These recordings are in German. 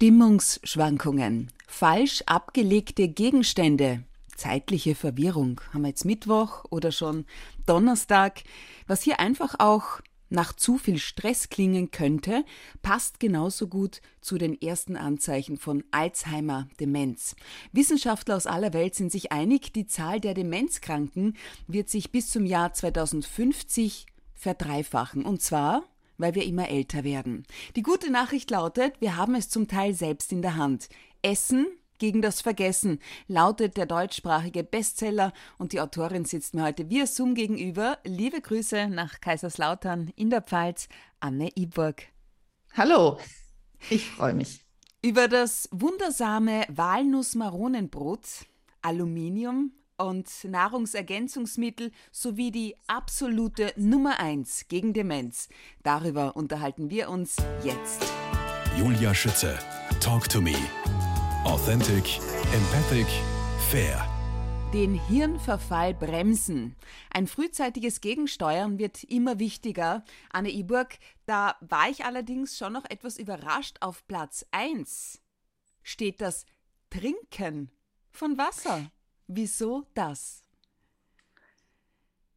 Stimmungsschwankungen, falsch abgelegte Gegenstände, zeitliche Verwirrung. Haben wir jetzt Mittwoch oder schon Donnerstag? Was hier einfach auch nach zu viel Stress klingen könnte, passt genauso gut zu den ersten Anzeichen von Alzheimer, Demenz. Wissenschaftler aus aller Welt sind sich einig, die Zahl der Demenzkranken wird sich bis zum Jahr 2050 verdreifachen. Und zwar weil wir immer älter werden. Die gute Nachricht lautet, wir haben es zum Teil selbst in der Hand. Essen gegen das Vergessen lautet der deutschsprachige Bestseller und die Autorin sitzt mir heute via Zoom gegenüber. Liebe Grüße nach Kaiserslautern in der Pfalz, Anne Iburg. Hallo, ich freue mich. Über das wundersame Walnuss-Maronenbrot, Aluminium, und Nahrungsergänzungsmittel sowie die absolute Nummer 1 gegen Demenz. Darüber unterhalten wir uns jetzt. Julia Schütze, Talk to Me. Authentic, empathic, fair. Den Hirnverfall bremsen. Ein frühzeitiges Gegensteuern wird immer wichtiger. Anne Iburg, da war ich allerdings schon noch etwas überrascht. Auf Platz 1 steht das Trinken von Wasser. Wieso das?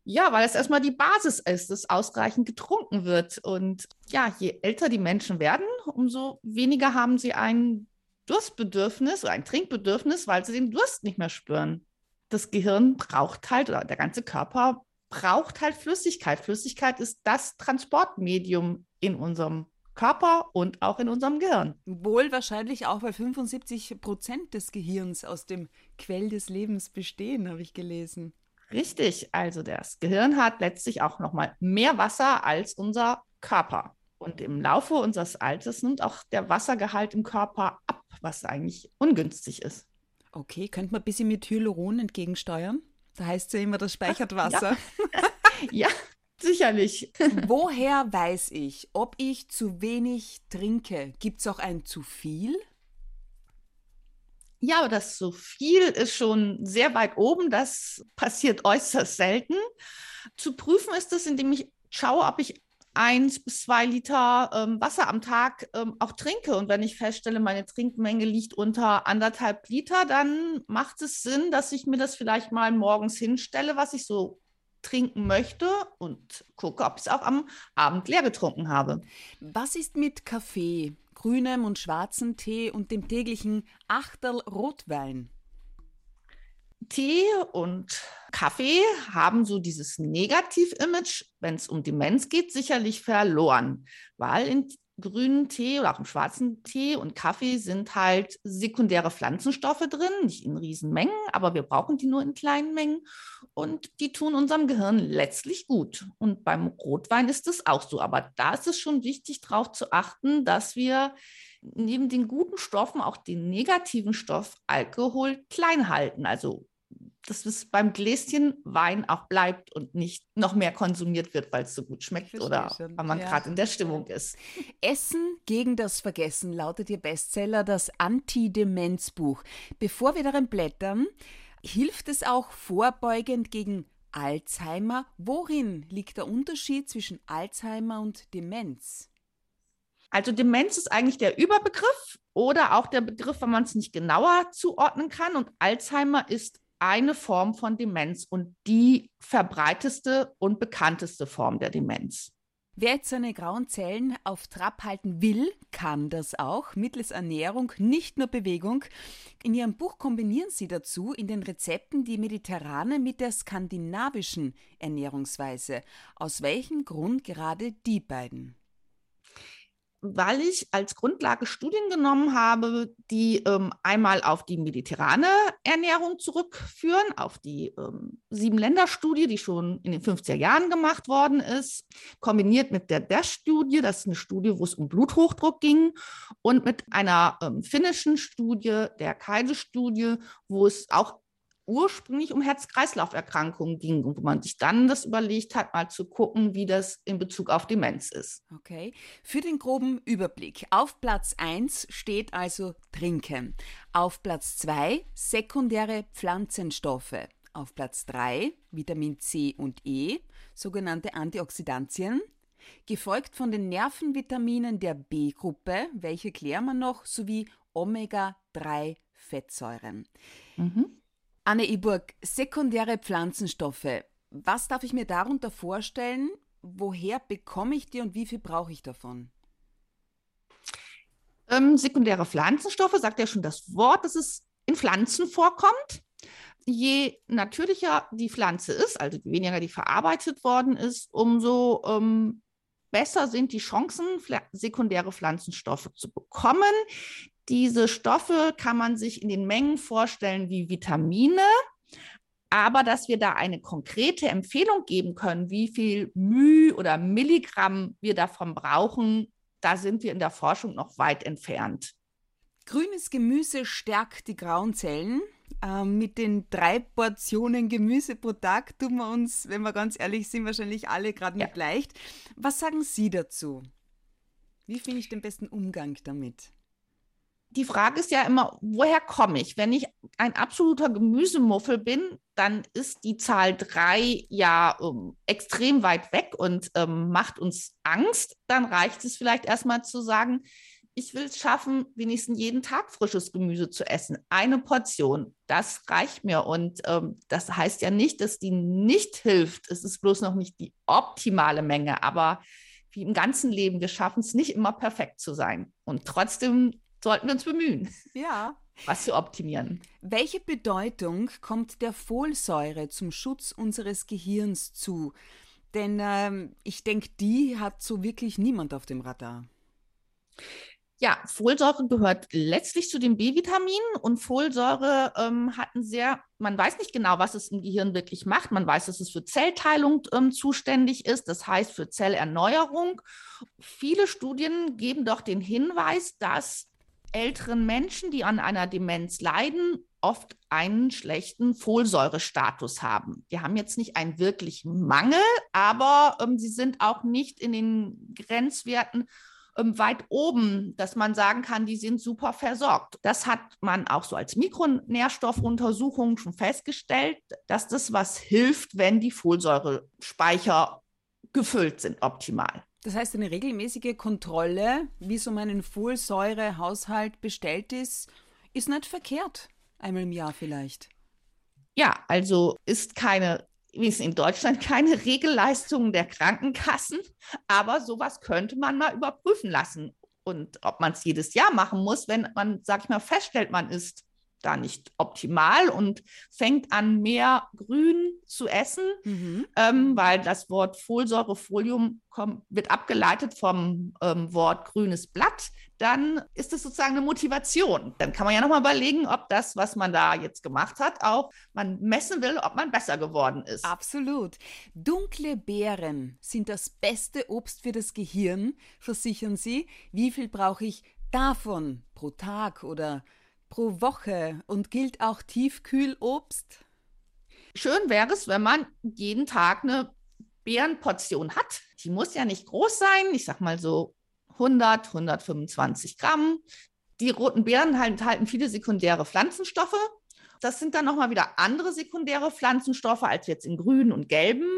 Ja, weil es erstmal die Basis ist, dass ausreichend getrunken wird. Und ja, je älter die Menschen werden, umso weniger haben sie ein Durstbedürfnis oder ein Trinkbedürfnis, weil sie den Durst nicht mehr spüren. Das Gehirn braucht halt, oder der ganze Körper braucht halt Flüssigkeit. Flüssigkeit ist das Transportmedium in unserem Körper und auch in unserem Gehirn. Wohl wahrscheinlich auch, weil 75 Prozent des Gehirns aus dem Quell des Lebens bestehen, habe ich gelesen. Richtig, also das Gehirn hat letztlich auch noch mal mehr Wasser als unser Körper. Und im Laufe unseres Alters nimmt auch der Wassergehalt im Körper ab, was eigentlich ungünstig ist. Okay, könnte man ein bisschen mit Hyaluron entgegensteuern? Da heißt es ja immer, das speichert Wasser. Ja, ja Sicherlich. Woher weiß ich, ob ich zu wenig trinke? Gibt es auch ein zu viel? Ja, aber das zu viel ist schon sehr weit oben. Das passiert äußerst selten. Zu prüfen ist es, indem ich schaue, ob ich eins bis zwei Liter ähm, Wasser am Tag ähm, auch trinke. Und wenn ich feststelle, meine Trinkmenge liegt unter anderthalb Liter, dann macht es Sinn, dass ich mir das vielleicht mal morgens hinstelle, was ich so trinken möchte und gucke, ob ich es auch am Abend leer getrunken habe. Was ist mit Kaffee, grünem und schwarzem Tee und dem täglichen Achtel Rotwein? Tee und Kaffee haben so dieses Negativ-Image, wenn es um Demenz geht, sicherlich verloren, weil in grünen Tee oder auch im schwarzen Tee und Kaffee sind halt sekundäre Pflanzenstoffe drin, nicht in Riesenmengen, aber wir brauchen die nur in kleinen Mengen und die tun unserem Gehirn letztlich gut. Und beim Rotwein ist es auch so, aber da ist es schon wichtig, darauf zu achten, dass wir neben den guten Stoffen auch den negativen Stoff Alkohol klein halten, also dass es beim Gläschen Wein auch bleibt und nicht noch mehr konsumiert wird, weil es so gut schmeckt oder schon. weil man ja. gerade in der Stimmung ist. Essen gegen das Vergessen lautet Ihr Bestseller, das Anti-Demenz-Buch. Bevor wir darin blättern, hilft es auch vorbeugend gegen Alzheimer? Worin liegt der Unterschied zwischen Alzheimer und Demenz? Also Demenz ist eigentlich der Überbegriff oder auch der Begriff, wenn man es nicht genauer zuordnen kann. Und Alzheimer ist eine Form von Demenz und die verbreiteste und bekannteste Form der Demenz. Wer jetzt seine grauen Zellen auf Trab halten will, kann das auch mittels Ernährung, nicht nur Bewegung. In Ihrem Buch kombinieren Sie dazu in den Rezepten die mediterrane mit der skandinavischen Ernährungsweise. Aus welchem Grund gerade die beiden? Weil ich als Grundlage Studien genommen habe, die ähm, einmal auf die mediterrane Ernährung zurückführen, auf die ähm, Sieben-Länder-Studie, die schon in den 50er Jahren gemacht worden ist, kombiniert mit der DASH-Studie, das ist eine Studie, wo es um Bluthochdruck ging, und mit einer ähm, finnischen Studie, der Keide-Studie, wo es auch ursprünglich um Herz-Kreislauf-Erkrankungen ging und wo man sich dann das überlegt hat, mal zu gucken, wie das in Bezug auf Demenz ist. Okay. Für den groben Überblick. Auf Platz 1 steht also Trinken. Auf Platz 2 sekundäre Pflanzenstoffe. Auf Platz 3 Vitamin C und E, sogenannte Antioxidantien. gefolgt von den Nervenvitaminen der B-Gruppe, welche klären wir noch, sowie Omega-3-Fettsäuren. Mhm. Anne Iburg, sekundäre Pflanzenstoffe. Was darf ich mir darunter vorstellen? Woher bekomme ich die und wie viel brauche ich davon? Ähm, sekundäre Pflanzenstoffe, sagt ja schon das Wort, dass es in Pflanzen vorkommt. Je natürlicher die Pflanze ist, also je weniger die verarbeitet worden ist, umso ähm, besser sind die Chancen, sekundäre Pflanzenstoffe zu bekommen. Diese Stoffe kann man sich in den Mengen vorstellen wie Vitamine, aber dass wir da eine konkrete Empfehlung geben können, wie viel Müh oder Milligramm wir davon brauchen, da sind wir in der Forschung noch weit entfernt. Grünes Gemüse stärkt die grauen Zellen. Ähm, mit den drei Portionen Gemüse pro Tag tun wir uns, wenn wir ganz ehrlich sind, wahrscheinlich alle gerade nicht ja. leicht. Was sagen Sie dazu? Wie finde ich den besten Umgang damit? Die Frage ist ja immer, woher komme ich? Wenn ich ein absoluter Gemüsemuffel bin, dann ist die Zahl drei ja ähm, extrem weit weg und ähm, macht uns Angst. Dann reicht es vielleicht erstmal zu sagen, ich will es schaffen, wenigstens jeden Tag frisches Gemüse zu essen. Eine Portion, das reicht mir. Und ähm, das heißt ja nicht, dass die nicht hilft. Es ist bloß noch nicht die optimale Menge. Aber wie im ganzen Leben, wir schaffen es nicht immer perfekt zu sein. Und trotzdem sollten wir uns bemühen. Ja. Was zu optimieren. Welche Bedeutung kommt der Folsäure zum Schutz unseres Gehirns zu? Denn ähm, ich denke, die hat so wirklich niemand auf dem Radar. Ja, Folsäure gehört letztlich zu den B-Vitaminen und Folsäure ähm, hat ein sehr, man weiß nicht genau, was es im Gehirn wirklich macht. Man weiß, dass es für Zellteilung ähm, zuständig ist, das heißt für Zellerneuerung. Viele Studien geben doch den Hinweis, dass älteren Menschen, die an einer Demenz leiden, oft einen schlechten Folsäurestatus haben. Die haben jetzt nicht einen wirklichen Mangel, aber ähm, sie sind auch nicht in den Grenzwerten ähm, weit oben, dass man sagen kann, die sind super versorgt. Das hat man auch so als Mikronährstoffuntersuchung schon festgestellt, dass das was hilft, wenn die Folsäurespeicher gefüllt sind optimal. Das heißt, eine regelmäßige Kontrolle, wie so mein Folsäurehaushalt bestellt ist, ist nicht verkehrt. Einmal im Jahr vielleicht. Ja, also ist keine, wie es in Deutschland, keine Regelleistung der Krankenkassen, aber sowas könnte man mal überprüfen lassen. Und ob man es jedes Jahr machen muss, wenn man, sag ich mal, feststellt, man ist da nicht optimal und fängt an, mehr Grün zu essen, mhm. ähm, weil das Wort Folsäurefolium kommt, wird abgeleitet vom ähm, Wort grünes Blatt, dann ist es sozusagen eine Motivation. Dann kann man ja nochmal überlegen, ob das, was man da jetzt gemacht hat, auch man messen will, ob man besser geworden ist. Absolut. Dunkle Beeren sind das beste Obst für das Gehirn, versichern Sie. Wie viel brauche ich davon pro Tag oder pro Woche und gilt auch Tiefkühlobst? Schön wäre es, wenn man jeden Tag eine Beerenportion hat. Die muss ja nicht groß sein, ich sag mal so 100, 125 Gramm. Die roten Beeren enthalten viele sekundäre Pflanzenstoffe. Das sind dann nochmal wieder andere sekundäre Pflanzenstoffe als jetzt in grünen und gelben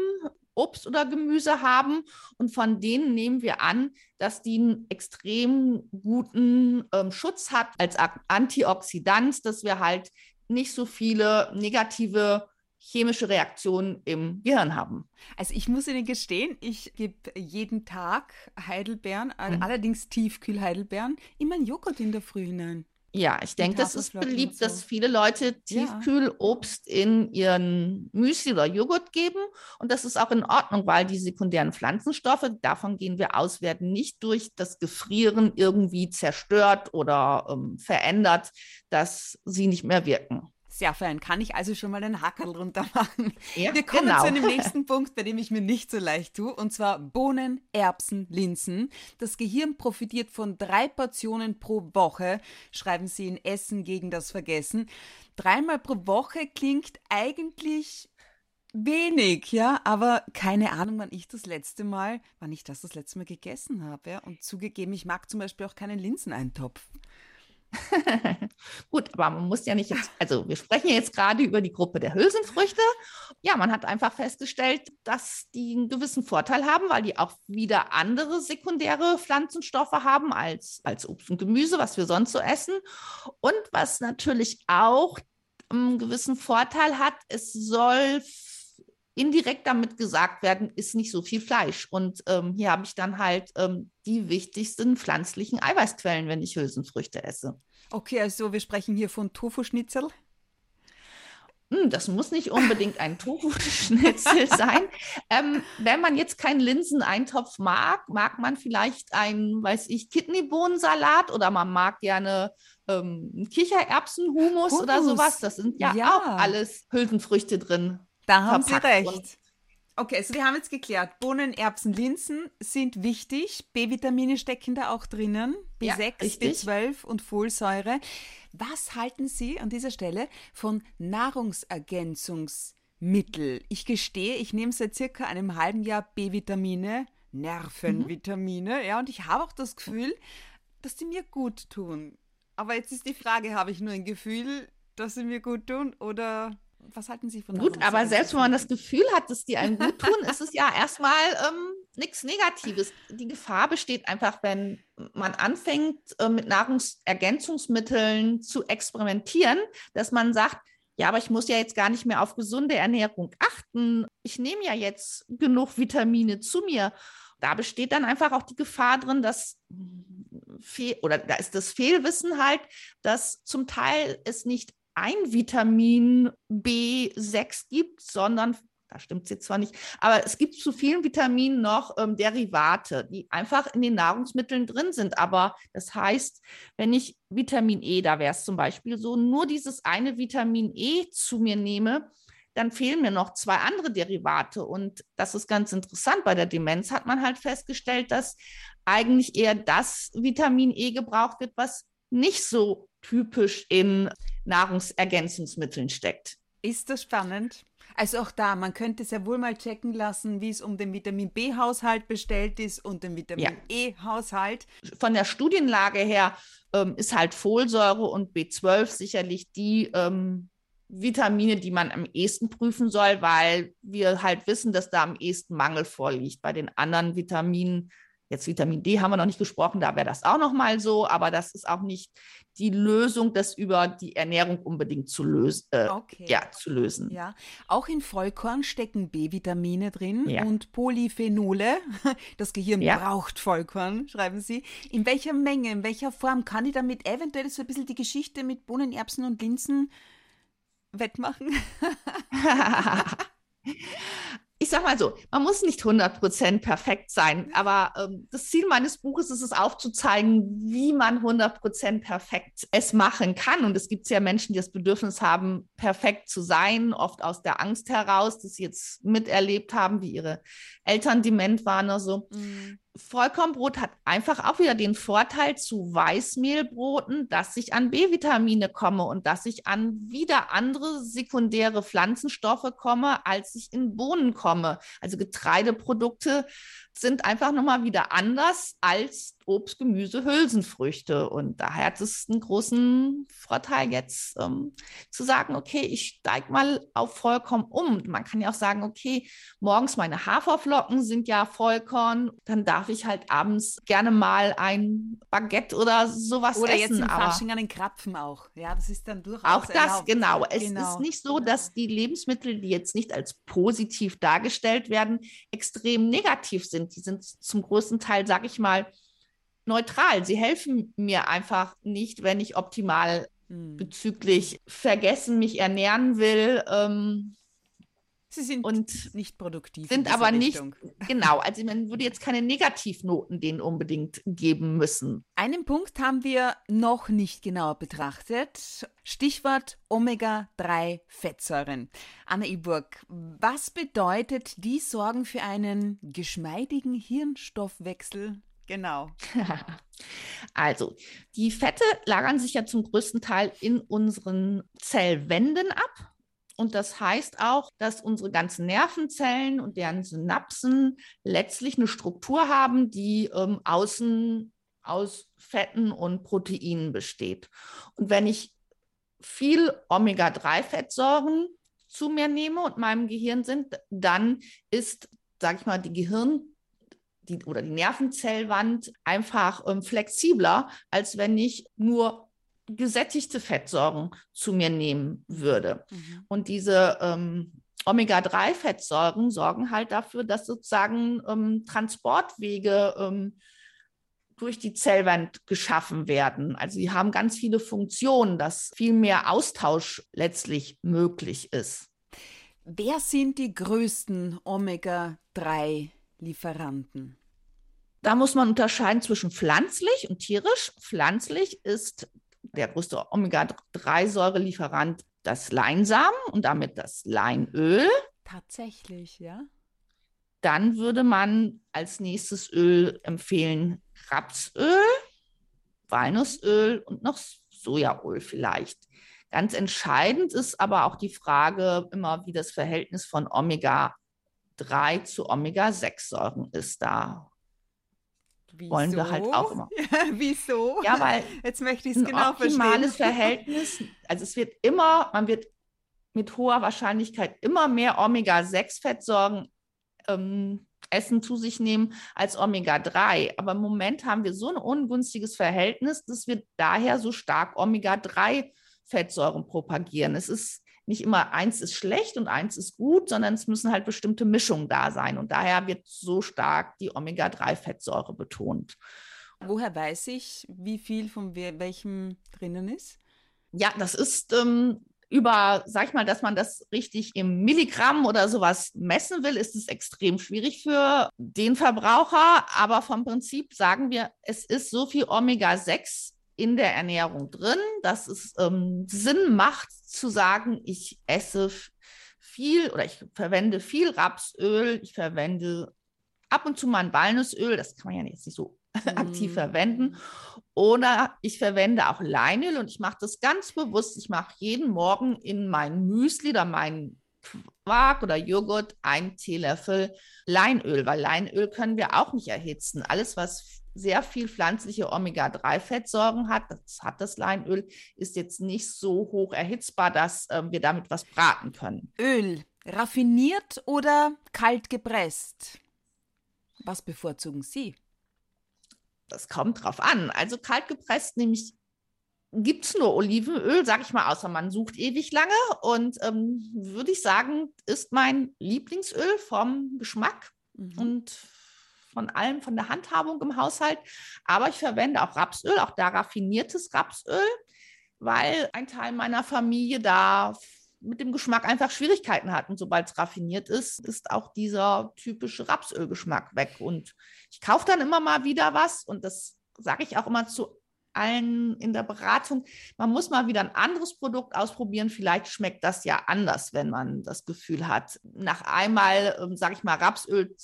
Obst oder Gemüse haben. Und von denen nehmen wir an, dass die einen extrem guten ähm, Schutz hat als Antioxidant, dass wir halt nicht so viele negative chemische Reaktionen im Gehirn haben. Also ich muss Ihnen gestehen, ich gebe jeden Tag Heidelbeeren, mhm. allerdings Tiefkühl-Heidelbeeren, in meinen Joghurt in der Früh hinein. Ja, ich denke, das ist beliebt, so. dass viele Leute Tiefkühlobst ja. in ihren Müsli oder Joghurt geben. Und das ist auch in Ordnung, weil die sekundären Pflanzenstoffe, davon gehen wir aus, werden nicht durch das Gefrieren irgendwie zerstört oder ähm, verändert, dass sie nicht mehr wirken. Sehr fein. Kann ich also schon mal einen Hackerl runter machen? Ja, Wir kommen genau. zu einem nächsten Punkt, bei dem ich mir nicht so leicht tue, und zwar Bohnen, Erbsen, Linsen. Das Gehirn profitiert von drei Portionen pro Woche, schreiben Sie in Essen gegen das Vergessen. Dreimal pro Woche klingt eigentlich wenig, ja, aber keine Ahnung, wann ich das letzte Mal, wann ich das das letzte Mal gegessen habe, ja. Und zugegeben, ich mag zum Beispiel auch keinen Linseneintopf. Gut, aber man muss ja nicht jetzt, also wir sprechen jetzt gerade über die Gruppe der Hülsenfrüchte. Ja, man hat einfach festgestellt, dass die einen gewissen Vorteil haben, weil die auch wieder andere sekundäre Pflanzenstoffe haben als, als Obst und Gemüse, was wir sonst so essen. Und was natürlich auch einen gewissen Vorteil hat, es soll indirekt damit gesagt werden, ist nicht so viel Fleisch. Und ähm, hier habe ich dann halt ähm, die wichtigsten pflanzlichen Eiweißquellen, wenn ich Hülsenfrüchte esse. Okay, also wir sprechen hier von Tofu-Schnitzel. Hm, das muss nicht unbedingt ein Tofu-Schnitzel sein. Ähm, wenn man jetzt keinen Linseneintopf mag, mag man vielleicht einen, weiß ich, Kidneybohnensalat oder man mag gerne ähm, Kichererbsenhumus oder sowas. Das sind ja, ja, auch alles Hülsenfrüchte drin. Da haben Sie recht. Okay, also wir haben jetzt geklärt, Bohnen, Erbsen, Linsen sind wichtig. B-Vitamine stecken da auch drinnen. B6, ja, B12 und Folsäure. Was halten Sie an dieser Stelle von Nahrungsergänzungsmitteln? Ich gestehe, ich nehme seit circa einem halben Jahr B-Vitamine, Nervenvitamine, mhm. ja, und ich habe auch das Gefühl, dass die mir gut tun. Aber jetzt ist die Frage, habe ich nur ein Gefühl, dass sie mir gut tun oder was halten Sie von Gut, aber selbst wenn man das Gefühl hat, dass die einem gut tun, ist es ja erstmal ähm, nichts Negatives. Die Gefahr besteht einfach, wenn man anfängt, äh, mit Nahrungsergänzungsmitteln zu experimentieren, dass man sagt, ja, aber ich muss ja jetzt gar nicht mehr auf gesunde Ernährung achten. Ich nehme ja jetzt genug Vitamine zu mir. Da besteht dann einfach auch die Gefahr drin, dass oder da ist das Fehlwissen halt, dass zum Teil es nicht ein Vitamin B6 gibt, sondern da stimmt es jetzt zwar nicht, aber es gibt zu vielen Vitaminen noch ähm, Derivate, die einfach in den Nahrungsmitteln drin sind. Aber das heißt, wenn ich Vitamin E, da wäre es zum Beispiel so, nur dieses eine Vitamin E zu mir nehme, dann fehlen mir noch zwei andere Derivate. Und das ist ganz interessant. Bei der Demenz hat man halt festgestellt, dass eigentlich eher das Vitamin E gebraucht wird, was nicht so typisch in Nahrungsergänzungsmitteln steckt. Ist das spannend? Also auch da, man könnte sehr wohl mal checken lassen, wie es um den Vitamin B-Haushalt bestellt ist und den Vitamin ja. E-Haushalt. Von der Studienlage her ähm, ist halt Folsäure und B12 sicherlich die ähm, Vitamine, die man am ehesten prüfen soll, weil wir halt wissen, dass da am ehesten Mangel vorliegt. Bei den anderen Vitaminen Jetzt Vitamin D haben wir noch nicht gesprochen, da wäre das auch noch mal so, aber das ist auch nicht die Lösung, das über die Ernährung unbedingt zu, lös äh, okay. ja, zu lösen. Ja, auch in Vollkorn stecken B-Vitamine drin ja. und Polyphenole. Das Gehirn ja. braucht Vollkorn, schreiben Sie. In welcher Menge, in welcher Form kann ich damit eventuell so ein bisschen die Geschichte mit Bohnen, Erbsen und Linsen wettmachen? ich sag mal so, man muss nicht 100% perfekt sein, aber ähm, das Ziel meines Buches ist es aufzuzeigen, wie man 100% perfekt es machen kann. Und es gibt ja Menschen, die das Bedürfnis haben, perfekt zu sein, oft aus der Angst heraus, dass sie jetzt miterlebt haben, wie ihre Eltern dement waren oder so. Mhm. Vollkornbrot hat einfach auch wieder den Vorteil zu Weißmehlbroten, dass ich an B-Vitamine komme und dass ich an wieder andere sekundäre Pflanzenstoffe komme, als ich in Bohnen komme. Also Getreideprodukte sind einfach nochmal wieder anders als Obst, Gemüse, Hülsenfrüchte. Und daher hat es einen großen Vorteil jetzt ähm, zu sagen, okay, ich steige mal auf Vollkorn um. Man kann ja auch sagen, okay, morgens meine Haferflocken sind ja Vollkorn, dann darf ich halt abends gerne mal ein Baguette oder sowas oder essen. Oder jetzt im Fasching an den Krapfen auch. Ja, das ist dann durchaus Auch das, erlaubt. genau. Es genau. ist nicht so, dass die Lebensmittel, die jetzt nicht als positiv dargestellt werden, extrem negativ sind. Die sind zum größten Teil, sage ich mal, neutral. Sie helfen mir einfach nicht, wenn ich optimal hm. bezüglich vergessen mich ernähren will. Ähm, Sie sind und nicht produktiv. Sind aber nicht, genau, also man würde jetzt keine Negativnoten denen unbedingt geben müssen. Einen Punkt haben wir noch nicht genauer betrachtet. Stichwort Omega-3-Fettsäuren. Anna Iburg, was bedeutet, die sorgen für einen geschmeidigen Hirnstoffwechsel Genau. also, die Fette lagern sich ja zum größten Teil in unseren Zellwänden ab. Und das heißt auch, dass unsere ganzen Nervenzellen und deren Synapsen letztlich eine Struktur haben, die ähm, außen aus Fetten und Proteinen besteht. Und wenn ich viel Omega-3-Fettsäuren zu mir nehme und meinem Gehirn sind, dann ist, sage ich mal, die Gehirn die, oder die Nervenzellwand einfach ähm, flexibler, als wenn ich nur gesättigte Fettsäuren zu mir nehmen würde. Mhm. Und diese ähm, Omega-3-Fettsäuren sorgen halt dafür, dass sozusagen ähm, Transportwege ähm, durch die Zellwand geschaffen werden. Also sie haben ganz viele Funktionen, dass viel mehr Austausch letztlich möglich ist. Wer sind die größten Omega-3-Lieferanten? Da muss man unterscheiden zwischen pflanzlich und tierisch. Pflanzlich ist der größte Omega-3-Säurelieferant das Leinsamen und damit das Leinöl. Tatsächlich, ja. Dann würde man als nächstes Öl empfehlen Rapsöl, Walnussöl und noch Sojaöl vielleicht. Ganz entscheidend ist aber auch die Frage immer, wie das Verhältnis von Omega-3 zu Omega-6-Säuren ist. Da Wieso? wollen wir halt auch immer. Wieso? Ja, weil jetzt möchte ich es genau verstehen. Ein optimales Verhältnis, also es wird immer, man wird mit hoher Wahrscheinlichkeit immer mehr Omega-6-Fettsäuren ähm, Essen zu sich nehmen als Omega-3. Aber im Moment haben wir so ein ungünstiges Verhältnis, dass wir daher so stark Omega-3-Fettsäuren propagieren. Es ist nicht immer eins ist schlecht und eins ist gut, sondern es müssen halt bestimmte Mischungen da sein. Und daher wird so stark die Omega-3-Fettsäure betont. Woher weiß ich, wie viel von welchem drinnen ist? Ja, das ist ähm, über, sag ich mal, dass man das richtig im Milligramm oder sowas messen will, ist es extrem schwierig für den Verbraucher. Aber vom Prinzip sagen wir, es ist so viel Omega-6 in der Ernährung drin, dass es ähm, Sinn macht zu sagen, ich esse viel oder ich verwende viel Rapsöl, ich verwende ab und zu mal ein Walnussöl, das kann man ja jetzt nicht so aktiv mhm. verwenden. Oder ich verwende auch Leinöl und ich mache das ganz bewusst. Ich mache jeden Morgen in mein Müsli oder meinen Quark oder Joghurt einen Teelöffel Leinöl, weil Leinöl können wir auch nicht erhitzen. Alles, was sehr viel pflanzliche Omega-3-Fettsäuren hat, das hat das Leinöl, ist jetzt nicht so hoch erhitzbar, dass äh, wir damit was braten können. Öl, raffiniert oder kalt gepresst? Was bevorzugen Sie? Das kommt drauf an. Also kalt gepresst nämlich gibt es nur Olivenöl, sag ich mal, außer man sucht ewig lange. Und ähm, würde ich sagen, ist mein Lieblingsöl vom Geschmack mhm. und von allem, von der Handhabung im Haushalt. Aber ich verwende auch Rapsöl, auch da raffiniertes Rapsöl, weil ein Teil meiner Familie da mit dem Geschmack einfach Schwierigkeiten hat. Und sobald es raffiniert ist, ist auch dieser typische Rapsölgeschmack weg. Und ich kaufe dann immer mal wieder was und das sage ich auch immer zu allen in der Beratung. Man muss mal wieder ein anderes Produkt ausprobieren. Vielleicht schmeckt das ja anders, wenn man das Gefühl hat, nach einmal, ähm, sage ich mal, Rapsöl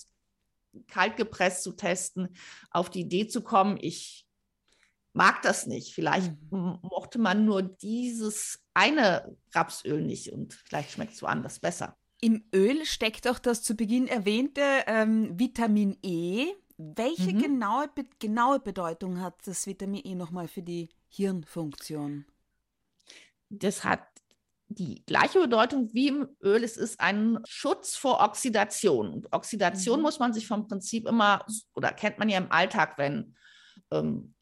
kalt gepresst zu testen, auf die Idee zu kommen, ich mag das nicht. Vielleicht mhm. mochte man nur dieses eine Rapsöl nicht und vielleicht schmeckt es woanders besser. Im Öl steckt auch das zu Beginn erwähnte ähm, Vitamin E. Welche mhm. genaue, genaue Bedeutung hat das Vitamin E nochmal für die Hirnfunktion? Das hat die gleiche Bedeutung wie im Öl. Es ist ein Schutz vor Oxidation. Und Oxidation mhm. muss man sich vom Prinzip immer, oder kennt man ja im Alltag, wenn ähm,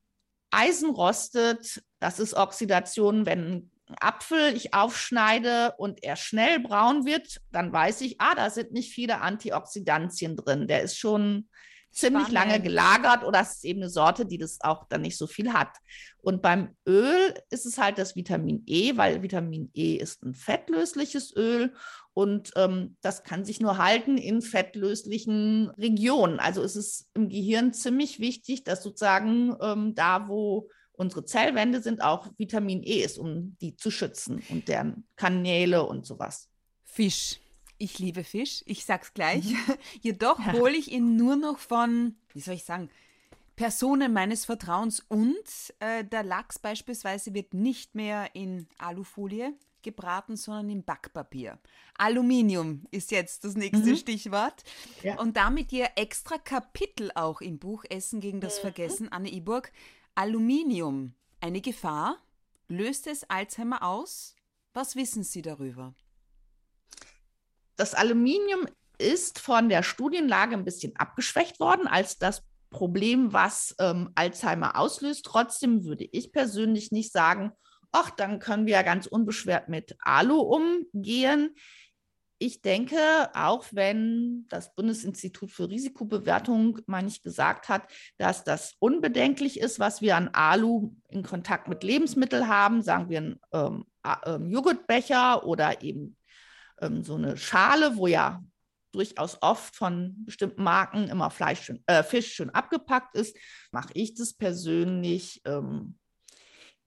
Eisen rostet, das ist Oxidation. Wenn ein Apfel ich aufschneide und er schnell braun wird, dann weiß ich, ah, da sind nicht viele Antioxidantien drin. Der ist schon ziemlich Spannend. lange gelagert oder es ist eben eine Sorte, die das auch dann nicht so viel hat. Und beim Öl ist es halt das Vitamin E, weil Vitamin E ist ein fettlösliches Öl und ähm, das kann sich nur halten in fettlöslichen Regionen. Also ist es im Gehirn ziemlich wichtig, dass sozusagen ähm, da, wo unsere Zellwände sind, auch Vitamin E ist, um die zu schützen und deren Kanäle und sowas. Fisch. Ich liebe Fisch, ich sag's gleich. Mhm. Jedoch ja. hole ich ihn nur noch von, wie soll ich sagen, Personen meines Vertrauens und äh, der Lachs beispielsweise wird nicht mehr in Alufolie gebraten, sondern im Backpapier. Aluminium ist jetzt das nächste mhm. Stichwort. Ja. Und damit ihr extra Kapitel auch im Buch Essen gegen das mhm. Vergessen, Anne Iburg. Aluminium, eine Gefahr? Löst es Alzheimer aus? Was wissen Sie darüber? Das Aluminium ist von der Studienlage ein bisschen abgeschwächt worden als das Problem, was ähm, Alzheimer auslöst. Trotzdem würde ich persönlich nicht sagen, ach, dann können wir ja ganz unbeschwert mit Alu umgehen. Ich denke, auch wenn das Bundesinstitut für Risikobewertung mal nicht gesagt hat, dass das unbedenklich ist, was wir an Alu in Kontakt mit Lebensmitteln haben, sagen wir ein ähm, ähm, Joghurtbecher oder eben ähm, so eine Schale, wo ja durchaus oft von bestimmten Marken immer Fleisch schön, äh, Fisch schön abgepackt ist, mache ich das persönlich ähm,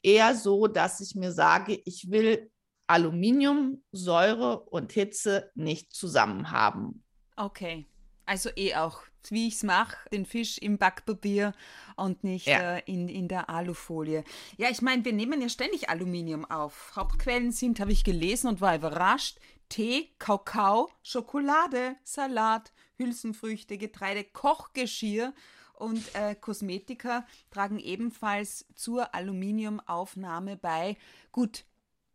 eher so, dass ich mir sage, ich will Aluminium, Säure und Hitze nicht zusammen haben. Okay, also eh auch, wie ich es mache, den Fisch im Backpapier und nicht ja. äh, in, in der Alufolie. Ja, ich meine, wir nehmen ja ständig Aluminium auf. Hauptquellen sind, habe ich gelesen und war überrascht, Tee, Kakao, Schokolade, Salat, Hülsenfrüchte, Getreide, Kochgeschirr und äh, Kosmetika tragen ebenfalls zur Aluminiumaufnahme bei. Gut,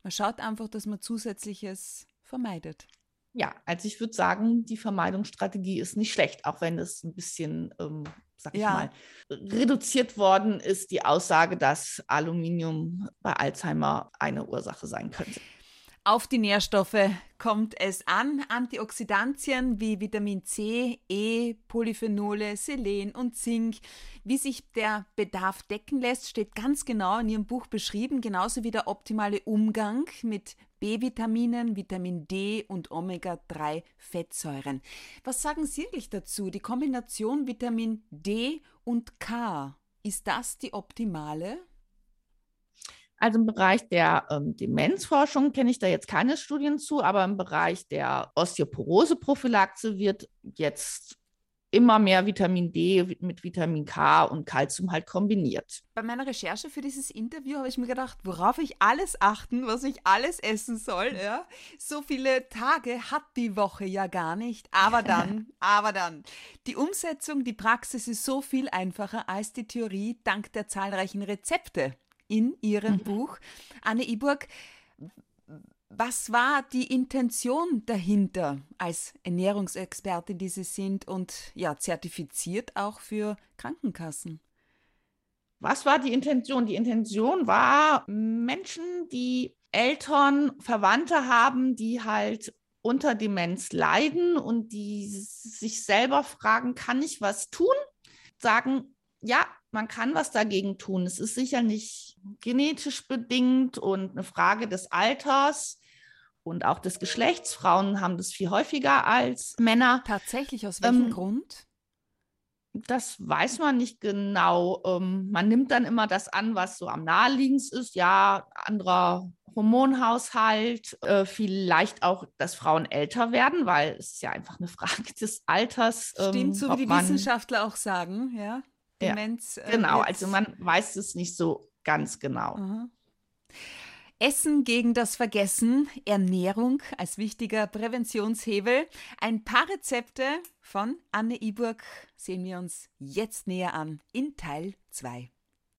man schaut einfach, dass man zusätzliches vermeidet. Ja, also ich würde sagen, die Vermeidungsstrategie ist nicht schlecht, auch wenn es ein bisschen, ähm, sag ich ja. mal, reduziert worden ist, die Aussage, dass Aluminium bei Alzheimer eine Ursache sein könnte. Auf die Nährstoffe kommt es an. Antioxidantien wie Vitamin C, E, Polyphenole, Selen und Zink. Wie sich der Bedarf decken lässt, steht ganz genau in Ihrem Buch beschrieben, genauso wie der optimale Umgang mit B-Vitaminen, Vitamin D und Omega-3-Fettsäuren. Was sagen Sie eigentlich dazu? Die Kombination Vitamin D und K, ist das die optimale? Also im Bereich der ähm, Demenzforschung kenne ich da jetzt keine Studien zu, aber im Bereich der Osteoporose-Prophylaxe wird jetzt immer mehr Vitamin D mit Vitamin K und Kalzium halt kombiniert. Bei meiner Recherche für dieses Interview habe ich mir gedacht, worauf ich alles achten, was ich alles essen soll. Ja? So viele Tage hat die Woche ja gar nicht. Aber dann, aber dann. Die Umsetzung, die Praxis ist so viel einfacher als die Theorie dank der zahlreichen Rezepte, in Ihrem mhm. Buch. Anne Iburg, was war die Intention dahinter als Ernährungsexpertin, die Sie sind und ja, zertifiziert auch für Krankenkassen? Was war die Intention? Die Intention war, Menschen, die Eltern, Verwandte haben, die halt unter Demenz leiden und die sich selber fragen, kann ich was tun? Sagen, ja, man kann was dagegen tun. Es ist sicher nicht genetisch bedingt und eine Frage des Alters und auch des Geschlechts. Frauen haben das viel häufiger als Männer. Tatsächlich, aus welchem ähm, Grund? Das weiß man nicht genau. Ähm, man nimmt dann immer das an, was so am naheliegendsten ist. Ja, anderer Hormonhaushalt, äh, vielleicht auch, dass Frauen älter werden, weil es ist ja einfach eine Frage des Alters. Stimmt, ähm, so wie die Wissenschaftler auch sagen, ja. Demenz. Ja, äh, genau, äh, also man weiß es nicht so ganz genau. Aha. Essen gegen das Vergessen, Ernährung als wichtiger Präventionshebel. Ein paar Rezepte von Anne Iburg sehen wir uns jetzt näher an in Teil 2.